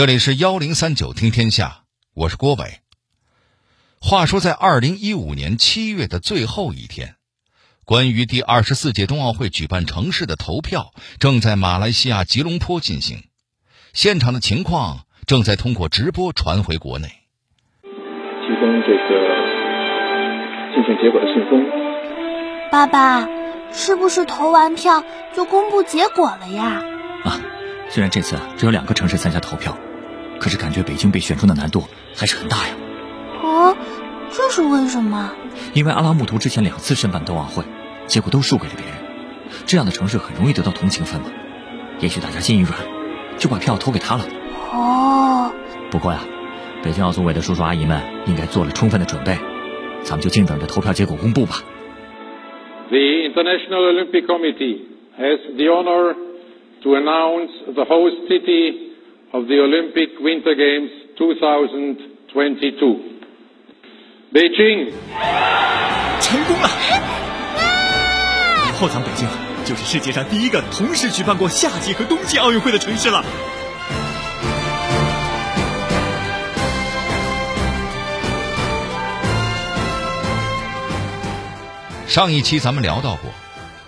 这里是幺零三九听天下，我是郭伟。话说，在二零一五年七月的最后一天，关于第二十四届冬奥会举办城市的投票正在马来西亚吉隆坡进行，现场的情况正在通过直播传回国内。提供这个竞选结果的信封。爸爸，是不是投完票就公布结果了呀？啊。虽然这次只有两个城市参加投票，可是感觉北京被选中的难度还是很大呀。哦，这是为什么？因为阿拉木图之前两次申办冬奥会，结果都输给了别人，这样的城市很容易得到同情分嘛。也许大家心一软，就把票投给他了。哦。不过呀，北京奥组委的叔叔阿姨们应该做了充分的准备，咱们就静等着投票结果公布吧。The International Olympic Committee has the honor. to announce the host city of the Olympic Winter Games 2022. Beijing. 成功了！以后咱北京就是世界上第一个同时举办过夏季和冬季奥运会的城市了。上一期咱们聊到过。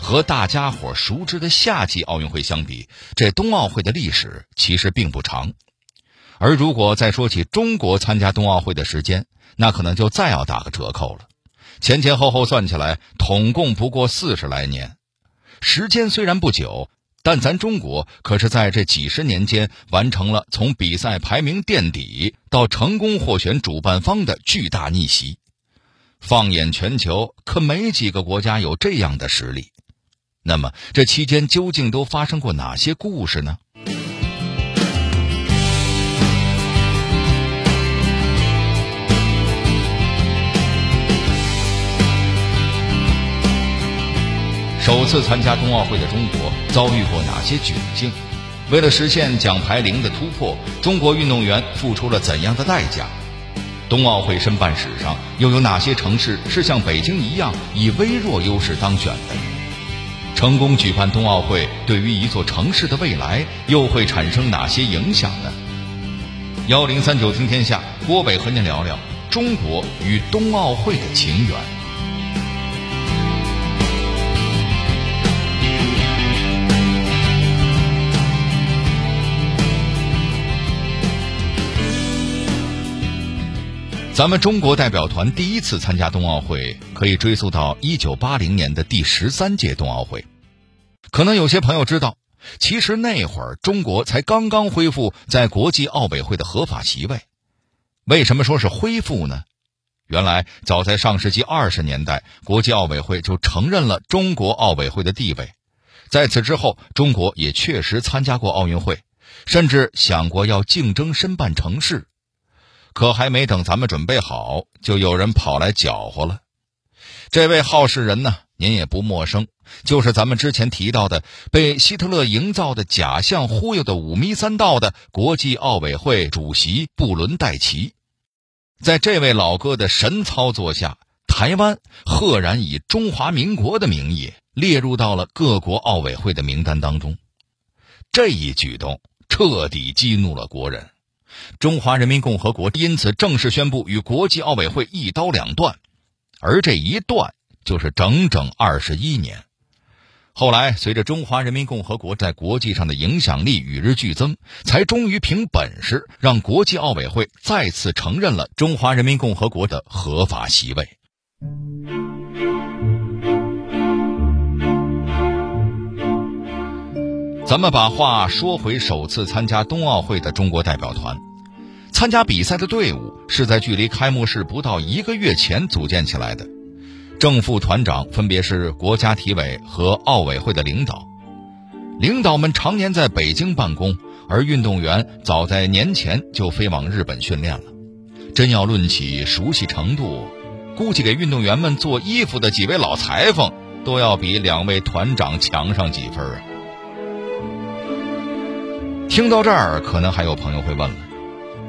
和大家伙熟知的夏季奥运会相比，这冬奥会的历史其实并不长。而如果再说起中国参加冬奥会的时间，那可能就再要打个折扣了。前前后后算起来，统共不过四十来年。时间虽然不久，但咱中国可是在这几十年间完成了从比赛排名垫底到成功获选主办方的巨大逆袭。放眼全球，可没几个国家有这样的实力。那么，这期间究竟都发生过哪些故事呢？首次参加冬奥会的中国遭遇过哪些窘境？为了实现奖牌零的突破，中国运动员付出了怎样的代价？冬奥会申办史上又有哪些城市是像北京一样以微弱优势当选的？成功举办冬奥会，对于一座城市的未来又会产生哪些影响呢？幺零三九听天下，郭北和您聊聊中国与冬奥会的情缘。咱们中国代表团第一次参加冬奥会，可以追溯到一九八零年的第十三届冬奥会。可能有些朋友知道，其实那会儿中国才刚刚恢复在国际奥委会的合法席位。为什么说是恢复呢？原来早在上世纪二十年代，国际奥委会就承认了中国奥委会的地位。在此之后，中国也确实参加过奥运会，甚至想过要竞争申办城市。可还没等咱们准备好，就有人跑来搅和了。这位好事人呢？您也不陌生，就是咱们之前提到的被希特勒营造的假象忽悠的五迷三道的国际奥委会主席布伦代奇。在这位老哥的神操作下，台湾赫然以中华民国的名义列入到了各国奥委会的名单当中。这一举动彻底激怒了国人，中华人民共和国因此正式宣布与国际奥委会一刀两断，而这一断。就是整整二十一年。后来，随着中华人民共和国在国际上的影响力与日俱增，才终于凭本事让国际奥委会再次承认了中华人民共和国的合法席位。咱们把话说回首次参加冬奥会的中国代表团，参加比赛的队伍是在距离开幕式不到一个月前组建起来的。正副团长分别是国家体委和奥委会的领导，领导们常年在北京办公，而运动员早在年前就飞往日本训练了。真要论起熟悉程度，估计给运动员们做衣服的几位老裁缝都要比两位团长强上几分啊！听到这儿，可能还有朋友会问了：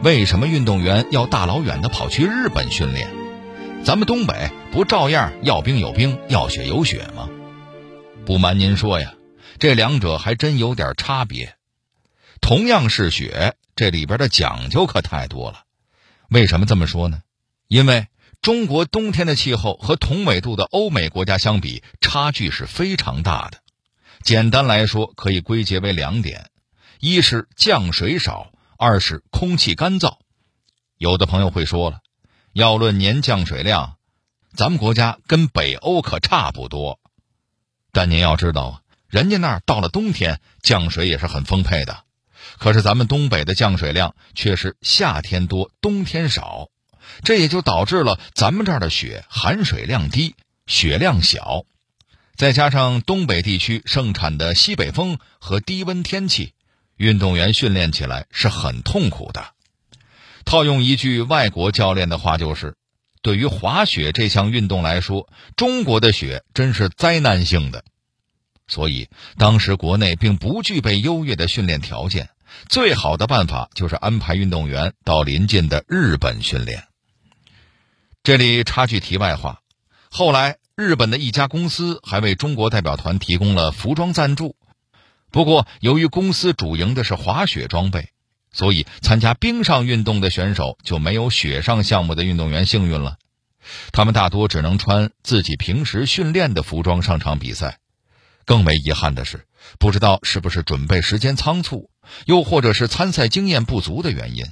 为什么运动员要大老远的跑去日本训练？咱们东北不照样要兵有兵，要雪有雪吗？不瞒您说呀，这两者还真有点差别。同样是雪，这里边的讲究可太多了。为什么这么说呢？因为中国冬天的气候和同纬度的欧美国家相比，差距是非常大的。简单来说，可以归结为两点：一是降水少，二是空气干燥。有的朋友会说了，要论年降水量，咱们国家跟北欧可差不多。但您要知道啊，人家那儿到了冬天降水也是很丰沛的，可是咱们东北的降水量却是夏天多，冬天少，这也就导致了咱们这儿的雪含水量低，雪量小。再加上东北地区盛产的西北风和低温天气，运动员训练起来是很痛苦的。套用一句外国教练的话，就是对于滑雪这项运动来说，中国的雪真是灾难性的。所以当时国内并不具备优越的训练条件，最好的办法就是安排运动员到邻近的日本训练。这里插句题外话，后来。日本的一家公司还为中国代表团提供了服装赞助，不过由于公司主营的是滑雪装备，所以参加冰上运动的选手就没有雪上项目的运动员幸运了。他们大多只能穿自己平时训练的服装上场比赛。更为遗憾的是，不知道是不是准备时间仓促，又或者是参赛经验不足的原因，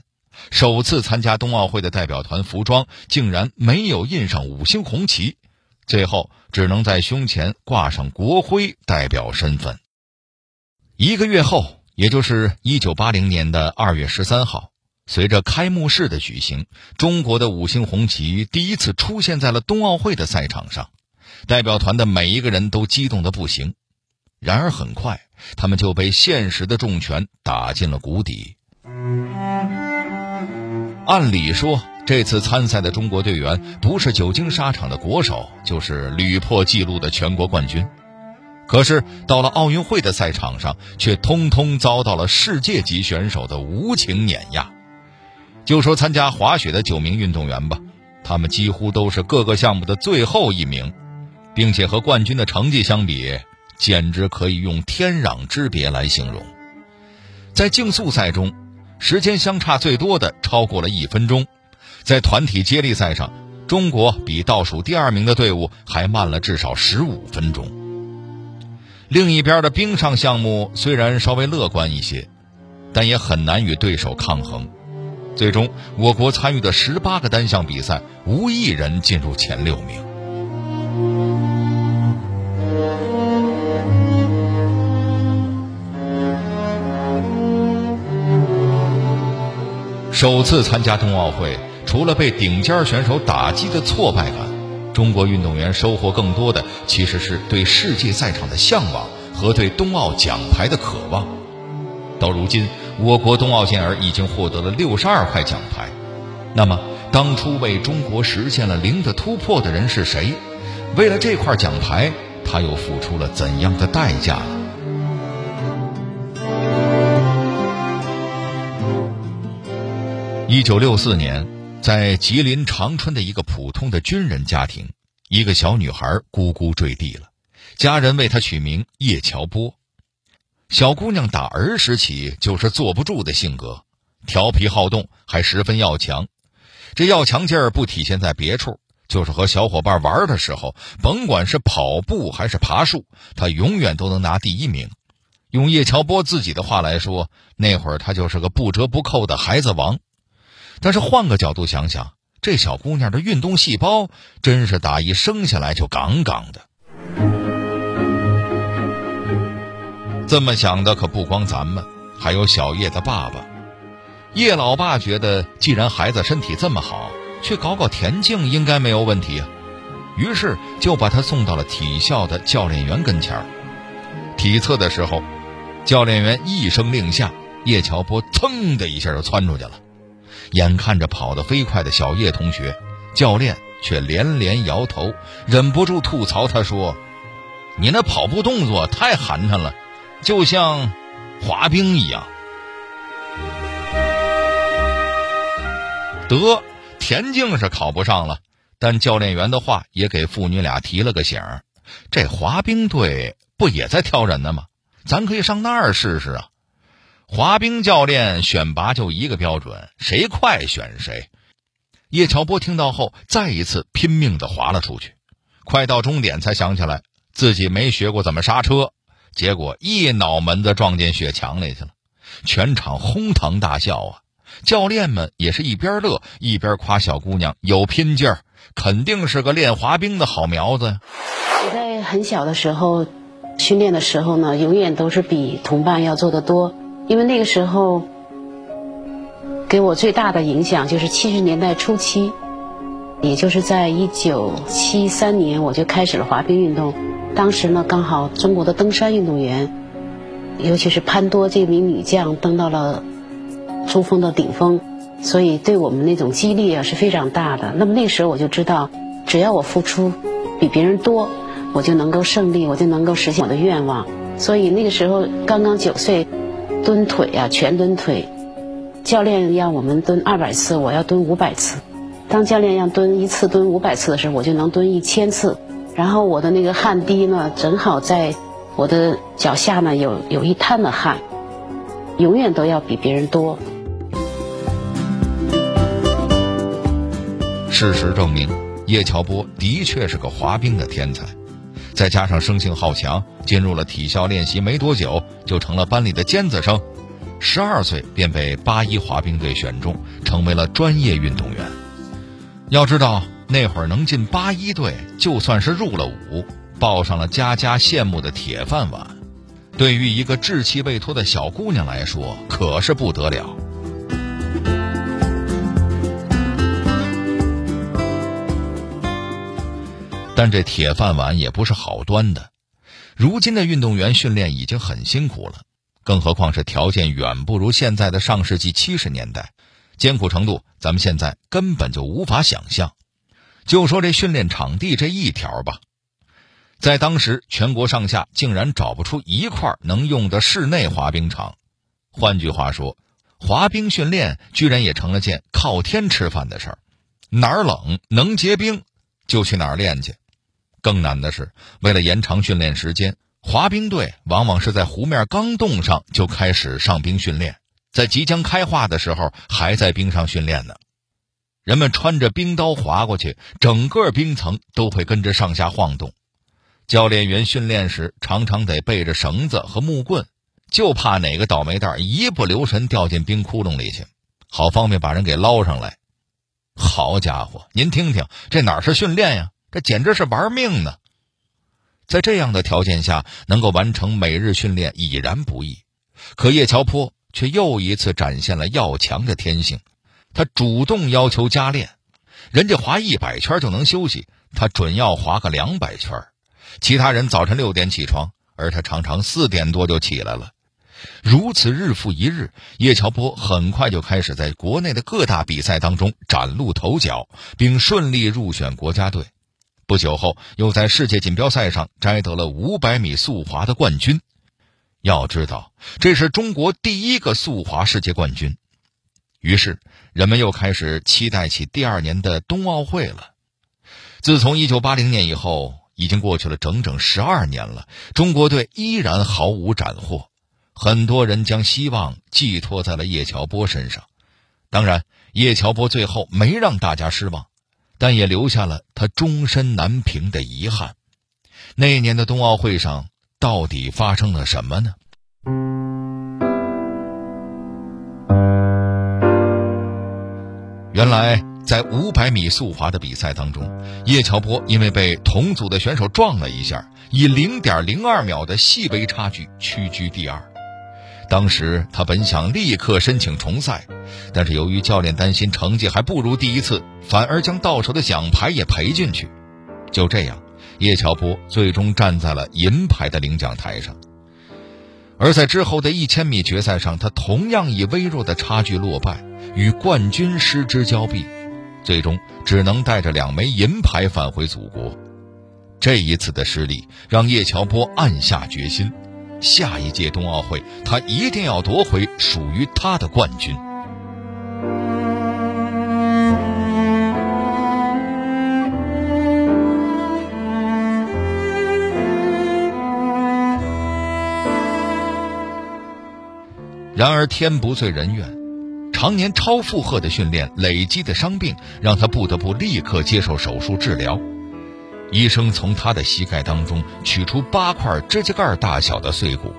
首次参加冬奥会的代表团服装竟然没有印上五星红旗。最后只能在胸前挂上国徽，代表身份。一个月后，也就是一九八零年的二月十三号，随着开幕式的举行，中国的五星红旗第一次出现在了冬奥会的赛场上。代表团的每一个人都激动的不行。然而很快，他们就被现实的重拳打进了谷底。按理说。这次参赛的中国队员不是久经沙场的国手，就是屡破纪录的全国冠军。可是到了奥运会的赛场上，却通通遭到了世界级选手的无情碾压。就说参加滑雪的九名运动员吧，他们几乎都是各个项目的最后一名，并且和冠军的成绩相比，简直可以用天壤之别来形容。在竞速赛中，时间相差最多的超过了一分钟。在团体接力赛上，中国比倒数第二名的队伍还慢了至少十五分钟。另一边的冰上项目虽然稍微乐观一些，但也很难与对手抗衡。最终，我国参与的十八个单项比赛，无一人进入前六名。首次参加冬奥会。除了被顶尖选手打击的挫败感，中国运动员收获更多的其实是对世界赛场的向往和对冬奥奖牌的渴望。到如今，我国冬奥健儿已经获得了六十二块奖牌。那么，当初为中国实现了零的突破的人是谁？为了这块奖牌，他又付出了怎样的代价呢？一九六四年。在吉林长春的一个普通的军人家庭，一个小女孩咕咕坠地了，家人为她取名叶乔波。小姑娘打儿时起就是坐不住的性格，调皮好动，还十分要强。这要强劲儿不体现在别处，就是和小伙伴玩的时候，甭管是跑步还是爬树，她永远都能拿第一名。用叶乔波自己的话来说，那会儿她就是个不折不扣的孩子王。但是换个角度想想，这小姑娘的运动细胞真是打一生下来就杠杠的。这么想的可不光咱们，还有小叶的爸爸。叶老爸觉得，既然孩子身体这么好，去搞搞田径应该没有问题啊。于是就把他送到了体校的教练员跟前儿。体测的时候，教练员一声令下，叶乔波噌的一下就窜出去了。眼看着跑得飞快的小叶同学，教练却连连摇头，忍不住吐槽：“他说，你那跑步动作太寒碜了，就像滑冰一样。”得，田径是考不上了，但教练员的话也给父女俩提了个醒儿：这滑冰队不也在挑人呢吗？咱可以上那儿试试啊！滑冰教练选拔就一个标准，谁快选谁。叶乔波听到后，再一次拼命地滑了出去。快到终点，才想起来自己没学过怎么刹车，结果一脑门子撞进雪墙里去了。全场哄堂大笑啊！教练们也是一边乐一边夸小姑娘有拼劲儿，肯定是个练滑冰的好苗子呀。我在很小的时候训练的时候呢，永远都是比同伴要做得多，因为那个时候。给我最大的影响就是七十年代初期，也就是在一九七三年，我就开始了滑冰运动。当时呢，刚好中国的登山运动员，尤其是潘多这名女将登到了珠峰的顶峰，所以对我们那种激励啊是非常大的。那么那时候我就知道，只要我付出比别人多，我就能够胜利，我就能够实现我的愿望。所以那个时候刚刚九岁，蹲腿啊，全蹲腿。教练让我们蹲二百次，我要蹲五百次。当教练让蹲一次蹲五百次的时候，我就能蹲一千次。然后我的那个汗滴呢，正好在我的脚下呢，有有一滩的汗，永远都要比别人多。事实证明，叶乔波的确是个滑冰的天才，再加上生性好强，进入了体校练习没多久，就成了班里的尖子生。十二岁便被八一滑冰队选中，成为了专业运动员。要知道，那会儿能进八一队，就算是入了伍，抱上了家家羡慕的铁饭碗。对于一个稚气未脱的小姑娘来说，可是不得了。但这铁饭碗也不是好端的。如今的运动员训练已经很辛苦了。更何况是条件远不如现在的上世纪七十年代，艰苦程度咱们现在根本就无法想象。就说这训练场地这一条吧，在当时全国上下竟然找不出一块能用的室内滑冰场。换句话说，滑冰训练居然也成了件靠天吃饭的事儿。哪儿冷能结冰，就去哪儿练去。更难的是，为了延长训练时间。滑冰队往往是在湖面刚冻上就开始上冰训练，在即将开化的时候还在冰上训练呢。人们穿着冰刀滑过去，整个冰层都会跟着上下晃动。教练员训练时常常得背着绳子和木棍，就怕哪个倒霉蛋一不留神掉进冰窟窿里去，好方便把人给捞上来。好家伙，您听听，这哪是训练呀？这简直是玩命呢！在这样的条件下，能够完成每日训练已然不易，可叶乔坡却又一次展现了要强的天性。他主动要求加练，人家滑一百圈就能休息，他准要滑个两百圈。其他人早晨六点起床，而他常常四点多就起来了。如此日复一日，叶乔波很快就开始在国内的各大比赛当中崭露头角，并顺利入选国家队。不久后，又在世界锦标赛上摘得了五百米速滑的冠军。要知道，这是中国第一个速滑世界冠军。于是，人们又开始期待起第二年的冬奥会了。自从一九八零年以后，已经过去了整整十二年了，中国队依然毫无斩获。很多人将希望寄托在了叶乔波身上。当然，叶乔波最后没让大家失望。但也留下了他终身难平的遗憾。那年的冬奥会上，到底发生了什么呢？原来，在五百米速滑的比赛当中，叶乔波因为被同组的选手撞了一下，以零点零二秒的细微差距屈居第二。当时他本想立刻申请重赛，但是由于教练担心成绩还不如第一次，反而将到手的奖牌也赔进去。就这样，叶乔波最终站在了银牌的领奖台上。而在之后的一千米决赛上，他同样以微弱的差距落败，与冠军失之交臂，最终只能带着两枚银牌返回祖国。这一次的失利让叶乔波暗下决心。下一届冬奥会，他一定要夺回属于他的冠军。然而天不遂人愿，常年超负荷的训练累积的伤病，让他不得不立刻接受手术治疗。医生从他的膝盖当中取出八块指甲盖大小的碎骨，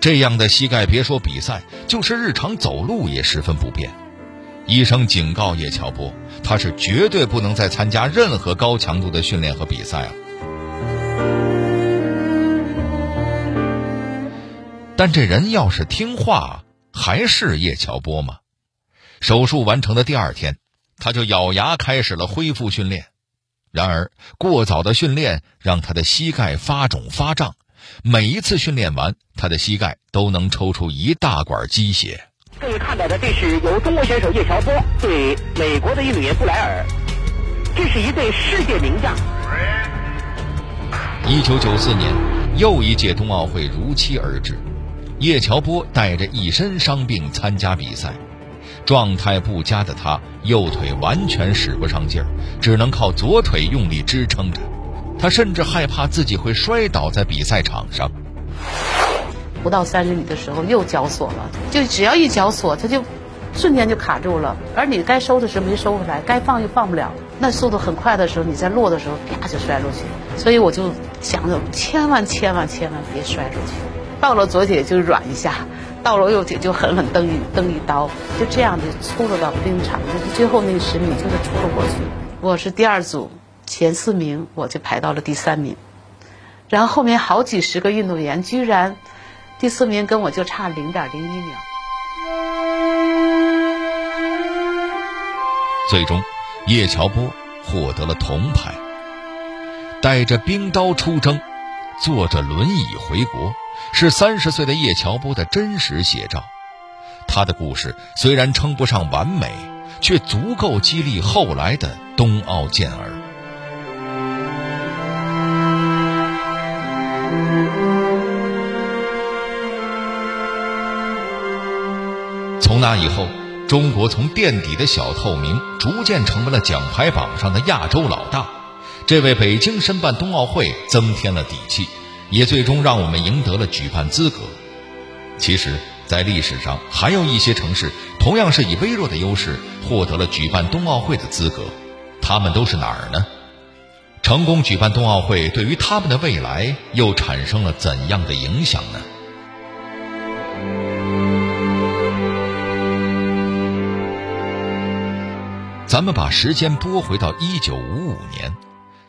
这样的膝盖，别说比赛，就是日常走路也十分不便。医生警告叶乔波，他是绝对不能再参加任何高强度的训练和比赛了。但这人要是听话，还是叶乔波吗？手术完成的第二天，他就咬牙开始了恢复训练。然而，过早的训练让他的膝盖发肿发胀，每一次训练完，他的膝盖都能抽出一大管积血。各位看到的，这是由中国选手叶乔波对美国的运动员布莱尔，这是一对世界名将。一九九四年，又一届冬奥会如期而至，叶乔波带着一身伤病参加比赛。状态不佳的他，右腿完全使不上劲儿，只能靠左腿用力支撑着。他甚至害怕自己会摔倒在比赛场上。不到三十米的时候又绞锁了，就只要一绞锁，他就瞬间就卡住了。而你该收的时候没收回来，该放又放不了。那速度很快的时候，你在落的时候啪就摔出去。所以我就想着，千万千万千万别摔出去。到了左腿就软一下。到了右腿就狠狠蹬一蹬一刀，就这样子出了到冰场，就是最后那十米就是出了过去。我是第二组前四名，我就排到了第三名。然后后面好几十个运动员，居然第四名跟我就差零点零一秒。最终，叶乔波获得了铜牌。带着冰刀出征，坐着轮椅回国。是三十岁的叶乔波的真实写照，他的故事虽然称不上完美，却足够激励后来的冬奥健儿。从那以后，中国从垫底的小透明，逐渐成为了奖牌榜上的亚洲老大，这为北京申办冬奥会增添了底气。也最终让我们赢得了举办资格。其实，在历史上还有一些城市同样是以微弱的优势获得了举办冬奥会的资格，他们都是哪儿呢？成功举办冬奥会对于他们的未来又产生了怎样的影响呢？咱们把时间拨回到一九五五年。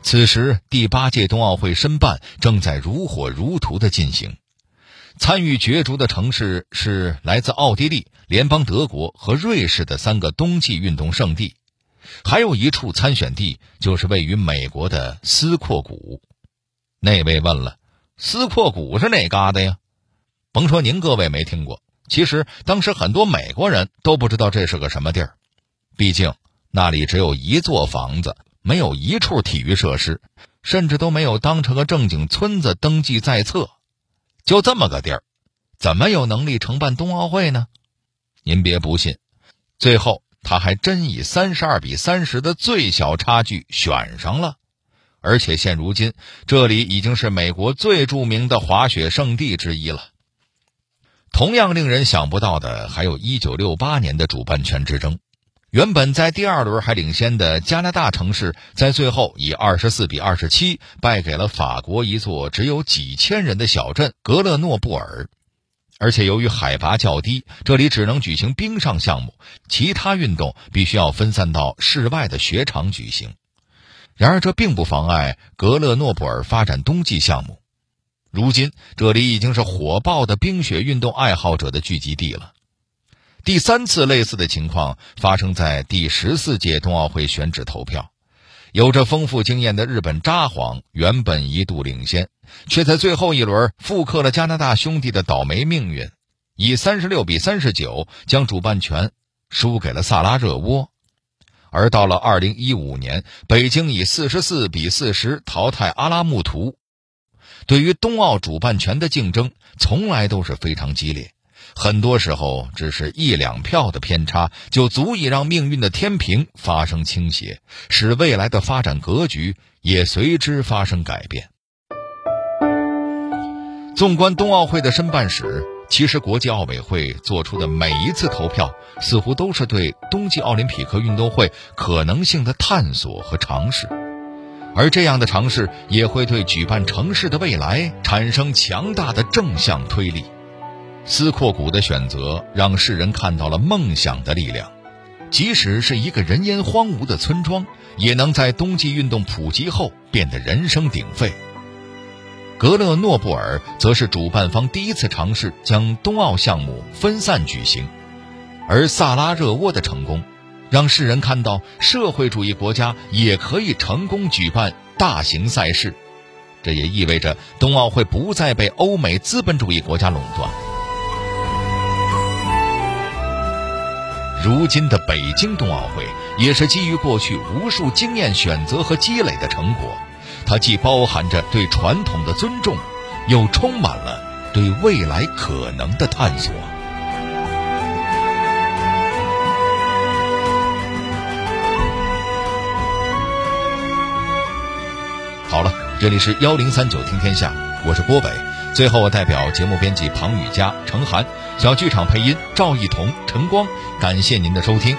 此时，第八届冬奥会申办正在如火如荼的进行，参与角逐的城市是来自奥地利、联邦德国和瑞士的三个冬季运动圣地，还有一处参选地就是位于美国的斯阔谷。那位问了：“斯阔谷是哪嘎达呀？”甭说您各位没听过，其实当时很多美国人都不知道这是个什么地儿，毕竟那里只有一座房子。没有一处体育设施，甚至都没有当成个正经村子登记在册，就这么个地儿，怎么有能力承办冬奥会呢？您别不信，最后他还真以三十二比三十的最小差距选上了，而且现如今这里已经是美国最著名的滑雪胜地之一了。同样令人想不到的，还有一九六八年的主办权之争。原本在第二轮还领先的加拿大城市，在最后以二十四比二十七败给了法国一座只有几千人的小镇格勒诺布尔，而且由于海拔较低，这里只能举行冰上项目，其他运动必须要分散到室外的雪场举行。然而，这并不妨碍格勒诺布尔发展冬季项目。如今，这里已经是火爆的冰雪运动爱好者的聚集地了。第三次类似的情况发生在第十四届冬奥会选址投票，有着丰富经验的日本札幌原本一度领先，却在最后一轮复刻了加拿大兄弟的倒霉命运，以三十六比三十九将主办权输给了萨拉热窝。而到了二零一五年，北京以四十四比四十淘汰阿拉木图。对于冬奥主办权的竞争，从来都是非常激烈。很多时候，只是一两票的偏差，就足以让命运的天平发生倾斜，使未来的发展格局也随之发生改变。纵观冬奥会的申办史，其实，国际奥委会做出的每一次投票，似乎都是对冬季奥林匹克运动会可能性的探索和尝试，而这样的尝试也会对举办城市的未来产生强大的正向推力。斯阔谷的选择让世人看到了梦想的力量，即使是一个人烟荒芜的村庄，也能在冬季运动普及后变得人声鼎沸。格勒诺布尔则是主办方第一次尝试将冬奥项目分散举行，而萨拉热窝的成功，让世人看到社会主义国家也可以成功举办大型赛事，这也意味着冬奥会不再被欧美资本主义国家垄断。如今的北京冬奥会，也是基于过去无数经验选择和积累的成果。它既包含着对传统的尊重，又充满了对未来可能的探索。好了，这里是幺零三九听天下，我是郭伟。最后，我代表节目编辑庞雨佳、程涵，小剧场配音赵一彤、陈光，感谢您的收听，